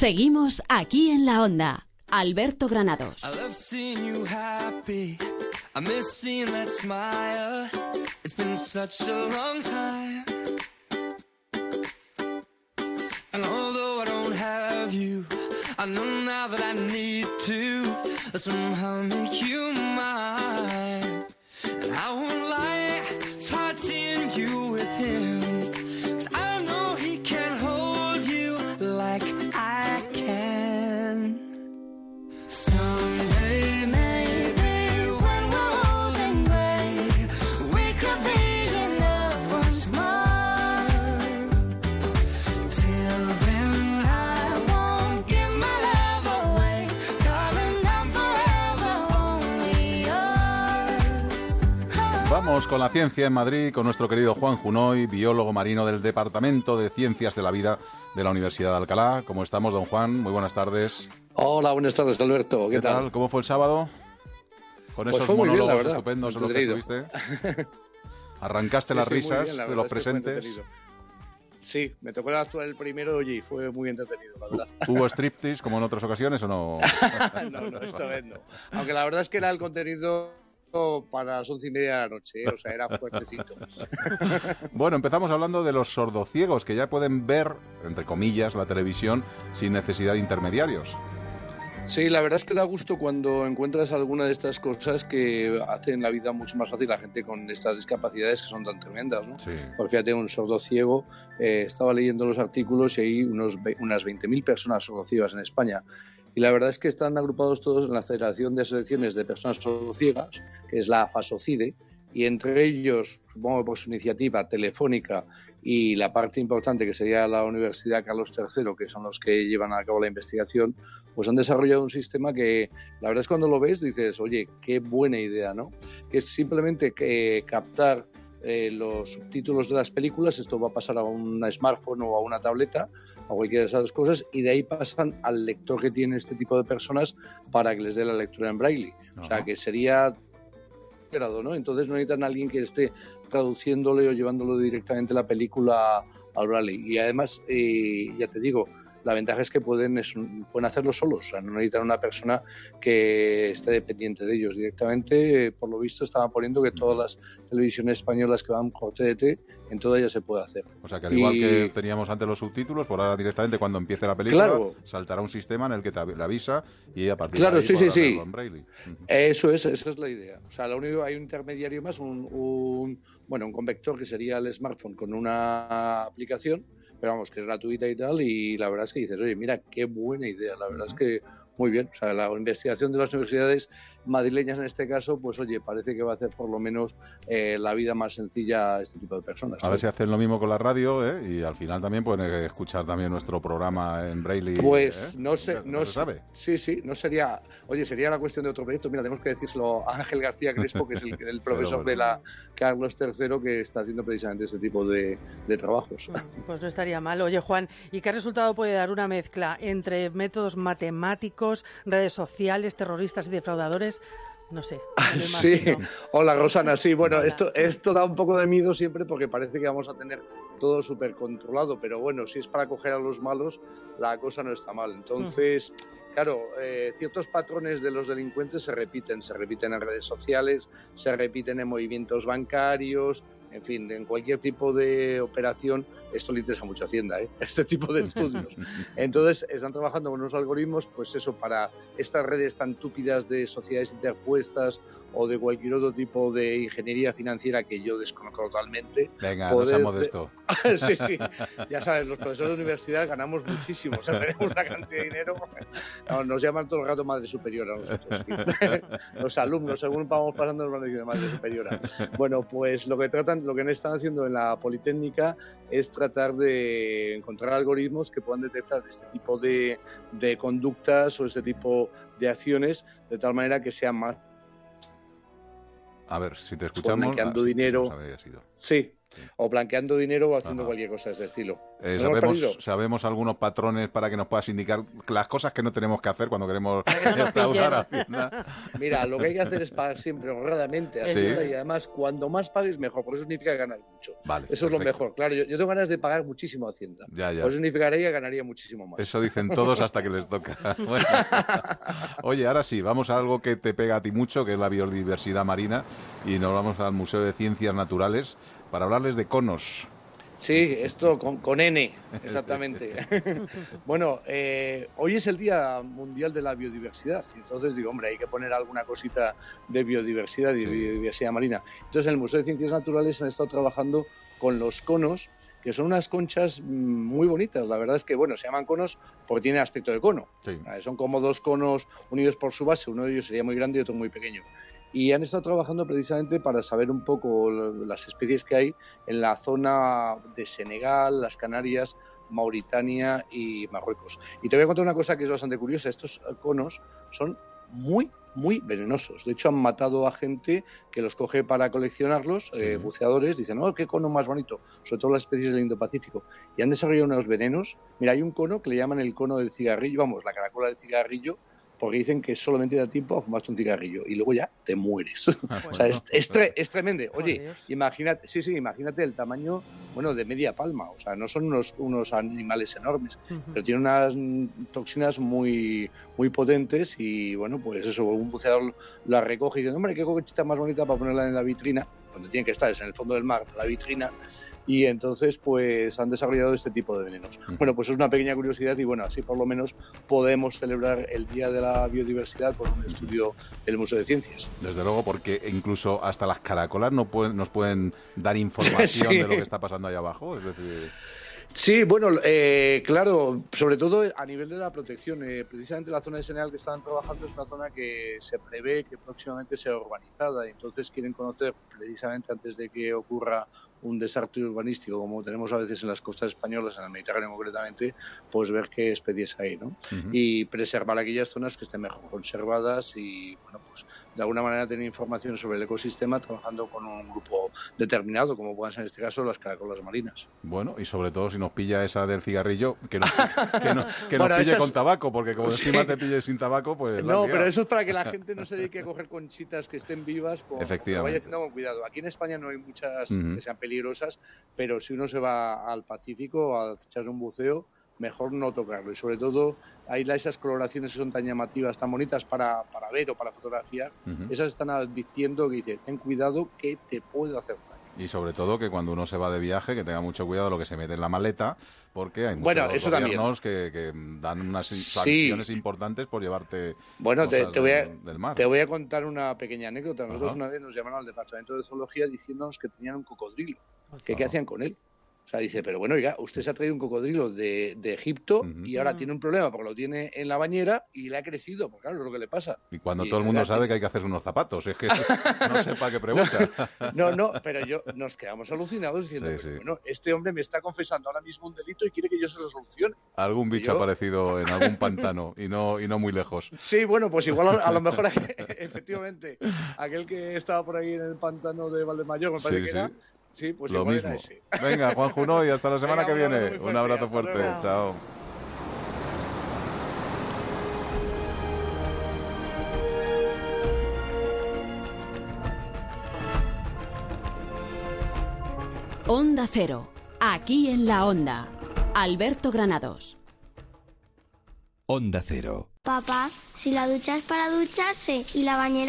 Seguimos aquí en la onda. Alberto Granados. I love seeing you happy. I miss seeing that smile. It's been such a long time. And although I don't have you, I know now that I need to somehow make you mine. And I won't lie, it's hard seeing you with him. Vamos con la ciencia en Madrid con nuestro querido Juan Junoy, biólogo marino del Departamento de Ciencias de la Vida de la Universidad de Alcalá. ¿Cómo estamos, don Juan? Muy buenas tardes. Hola, buenas tardes, Alberto. ¿Qué, tal? ¿Cómo fue el sábado? Con Pues esos fue muy bien, la monólogos verdad, estupendos en los que estuviste. Arrancaste Sí, las sí, risas bien, la de los es que fue presentes. Sí, me tocó actuar el primero y fue muy entretenido, la verdad. ¿Hubo striptease como en otras ocasiones o no? no, no, esta vez no. Aunque la verdad es que era el contenido para las once y media de la noche, ¿eh? o sea, era fuertecito. Bueno, empezamos hablando de los sordociegos que ya pueden ver, entre comillas, la televisión sin necesidad de intermediarios. Sí, la verdad es que da gusto cuando encuentras alguna de estas cosas que hacen la vida mucho más fácil a gente con estas discapacidades que son tan tremendas, ¿no? Sí. Fíjate, un sordo ciego, eh, estaba leyendo los artículos y hay unos, unas 20.000 personas sordociegas en España. Y la verdad es que están agrupados todos en la Federación de Asociaciones de Personas Sordociegas, que es la FASOCIDE, y entre ellos, supongo por su iniciativa telefónica y la parte importante que sería la Universidad Carlos III, que son los que llevan a cabo la investigación, pues han desarrollado un sistema que la verdad es cuando lo ves dices, oye, qué buena idea, ¿no? Que es simplemente que captar eh, los subtítulos de las películas, esto va a pasar a un smartphone o a una tableta, a cualquiera de esas cosas, y de ahí pasan al lector que tiene este tipo de personas para que les dé la lectura en braille. O sea, que sería grado, ¿no? Entonces no necesitan a alguien que esté traduciéndole o llevándolo directamente la película al braille. Y además, eh, ya te digo, la ventaja es que pueden, es pueden hacerlo solos, o sea, no necesitan una persona que esté dependiente de ellos. Directamente, por lo visto, estaban poniendo que todas las televisiones españolas que van por TDT, en todas ellas se puede hacer. O sea que al igual Y- que teníamos antes los subtítulos, por ahora directamente cuando empiece la película, Claro. saltará un sistema en el que te avisa y a partir Claro, de ahí sí, sí, sí. en braille. Eso es, esa es la idea. O sea, lo único hay un intermediario más, un, un- bueno, un convector que sería el smartphone con una aplicación, pero vamos, que es gratuita y tal, y la verdad es que dices, oye, mira, qué buena idea, la verdad es que muy bien. O sea, la investigación de las universidades madrileñas en este caso, pues oye, parece que va a hacer por lo menos eh, la vida más sencilla a este tipo de personas. A ver si hacen lo mismo con la radio ¿eh? y al final también pueden eh, escuchar también nuestro programa en braille. Pues ¿eh? no sé, Nunca- no se sé. sabe. Sí, sí, no sería. Oye, sería la cuestión de otro proyecto. Mira, tenemos que decírselo a Ángel García Crespo, que es el, el profesor bueno. de la Carlos III, que está haciendo precisamente ese tipo de, de trabajos. Pues no estaría mal. Oye, Juan, ¿y qué resultado puede dar una mezcla entre métodos matemáticos, redes sociales, terroristas y defraudadores? No sé. Sí, hola Rosana, sí, bueno, Hola. esto, esto da un poco de miedo siempre porque parece que vamos a tener todo súper controlado, pero bueno, si es para coger a los malos, la cosa no está mal. Entonces, claro, eh, ciertos patrones de los delincuentes se repiten, se repiten en redes sociales, se repiten en movimientos bancarios, en fin, en cualquier tipo de operación, esto le interesa mucho a Hacienda, ¿eh? este tipo de estudios. Entonces, están trabajando con unos algoritmos, pues eso, para estas redes tan túpidas de sociedades interpuestas o de cualquier otro tipo de ingeniería financiera que yo desconozco totalmente. Venga, poder de- modesto. sí, sí, ya sabes, los profesores de universidad ganamos muchísimo, o sea, tenemos una cantidad de dinero. No, nos llaman todo el rato madre superiora a nosotros. Los alumnos, según vamos pasando, nos van diciendo madre superiora. Bueno, pues lo que tratan, lo que están haciendo en la Politécnica es tratar de encontrar algoritmos que puedan detectar este tipo de, de conductas o este tipo de acciones de tal manera que sean más A ver, si te escuchamos. blanqueando ah, dinero. sido. Sí, o blanqueando dinero o haciendo Ajá. cualquier cosa de ese estilo. Eh, sabemos, sabemos algunos patrones para que nos puedas indicar las cosas que no tenemos que hacer cuando queremos defraudar a. Hacienda. Mira, lo que hay que hacer es pagar siempre honradamente a Sí. Hacienda y además cuando más pagues mejor, porque eso significa ganar mucho. Vale, Eso es lo mejor. Claro, yo, yo tengo ganas de pagar muchísimo a Hacienda. Ya, ya. Eso significaría que ganaría muchísimo más. Eso dicen todos hasta que les toca. Bueno. Oye, ahora sí, vamos a algo que te pega a ti mucho, que es la biodiversidad marina, y nos vamos al Museo de Ciencias Naturales para hablarles de conos. Sí, esto con, con N, exactamente. bueno, eh, hoy es el Día Mundial de la Biodiversidad, y entonces digo, hombre, hay que poner alguna cosita de biodiversidad y Sí. biodiversidad marina. Entonces, en el Museo de Ciencias Naturales han estado trabajando con los conos, que son unas conchas mm, muy bonitas. La verdad es que, bueno, se llaman conos porque tienen aspecto de cono. Sí. Eh, Son como dos conos unidos por su base, uno de ellos sería muy grande y otro muy pequeño. Y han estado trabajando precisamente para saber un poco las especies que hay en la zona de Senegal, las Canarias, Mauritania y Marruecos. Y te voy a contar una cosa que es bastante curiosa. Estos conos son muy, muy venenosos. De hecho, han matado a gente que los coge para coleccionarlos, Sí. eh, buceadores, dicen, oh, qué cono más bonito, sobre todo las especies del Indo-Pacífico. Y han desarrollado unos venenos. Mira, hay un cono que le llaman el cono del cigarrillo, vamos, la caracola del cigarrillo, porque dicen que solamente da tiempo a fumarte un cigarrillo y luego ya te mueres. o sea, es, es, tre- es tremendo. Oye, Dios. imagínate, sí, sí, imagínate el tamaño, bueno, de media palma. O sea, no son unos, unos animales enormes, pero tienen unas toxinas muy, muy potentes y, bueno, pues eso, un buceador la recoge y dice, hombre, qué cochita más bonita para ponerla en la vitrina, donde tiene que estar, es en el fondo del mar, la vitrina, y entonces pues han desarrollado este tipo de venenos. Bueno, pues es una pequeña curiosidad y bueno, así por lo menos podemos celebrar el Día de la Biodiversidad con un estudio del Museo de Ciencias. Desde luego, porque incluso hasta las caracolas no pueden, nos pueden dar información Sí. de lo que está pasando ahí abajo. Es decir, Sí, bueno, eh, claro, sobre todo a nivel de la protección. eh, precisamente la zona de Senegal que están trabajando es una zona que se prevé que próximamente sea urbanizada y entonces quieren conocer precisamente antes de que ocurra un desastre urbanístico como tenemos a veces en las costas españolas, en el Mediterráneo concretamente, pues ver qué especies hay, ¿no? Y preservar aquellas zonas que estén mejor conservadas y, bueno, pues de alguna manera tener información sobre el ecosistema trabajando con un grupo determinado, como puedan ser en este caso las caracolas marinas. Bueno, y sobre todo si nos pilla esa del cigarrillo, que nos, que no- que nos Bueno, pille con tabaco, porque como Sí. encima te pille sin tabaco, pues... No, pero eso es para que la gente no se dedique a coger conchitas que estén vivas, con, Efectivamente. vaya haciendo con cuidado. Aquí en España no hay muchas que sean peligrosas, pero si uno se va al Pacífico a echar un buceo, mejor no tocarlo. Y sobre todo, hay esas coloraciones que son tan llamativas, tan bonitas para, para ver o para fotografiar, esas están advirtiendo que dice, ten cuidado que te puedo hacer. Y sobre todo que cuando uno se va de viaje, que tenga mucho cuidado lo que se mete en la maleta, porque hay muchos Bueno, eso también. gobiernos que, que dan unas Sí. sanciones importantes por llevarte Bueno, te, cosas te voy a, del, del mar. te voy a contar una pequeña anécdota. Nosotros Ajá. una vez nos llamaron al departamento de zoología diciéndonos que tenían un cocodrilo. que Ajá. qué hacían con él. O sea, dice, pero bueno, oiga, usted se ha traído un cocodrilo de, de Egipto y ahora tiene un problema porque lo tiene en la bañera y le ha crecido. Pues claro, es lo que le pasa. Y cuando y todo el mundo sabe que hay que hacerse unos zapatos, es que no sepa qué pregunta. No, no, pero yo nos quedamos alucinados diciendo, Sí, bueno, este hombre me está confesando ahora mismo un delito y quiere que yo se lo solucione. Algún bicho Yo- ha aparecido en algún pantano y no, y no muy lejos. Sí, bueno, pues igual a, a lo mejor efectivamente aquel que estaba por ahí en el pantano de Valdemayor, me parece Sí, que era. Sí, pues Lo mismo. ese. Venga, Juan Junoy, hasta la semana Venga, que un abrazo viene. Un abrazo fuerte, luego. Chao. Onda Cero. Aquí en la Onda. Alberto Granados. Onda Cero. Papá, si la ducha es para ducharse y la bañera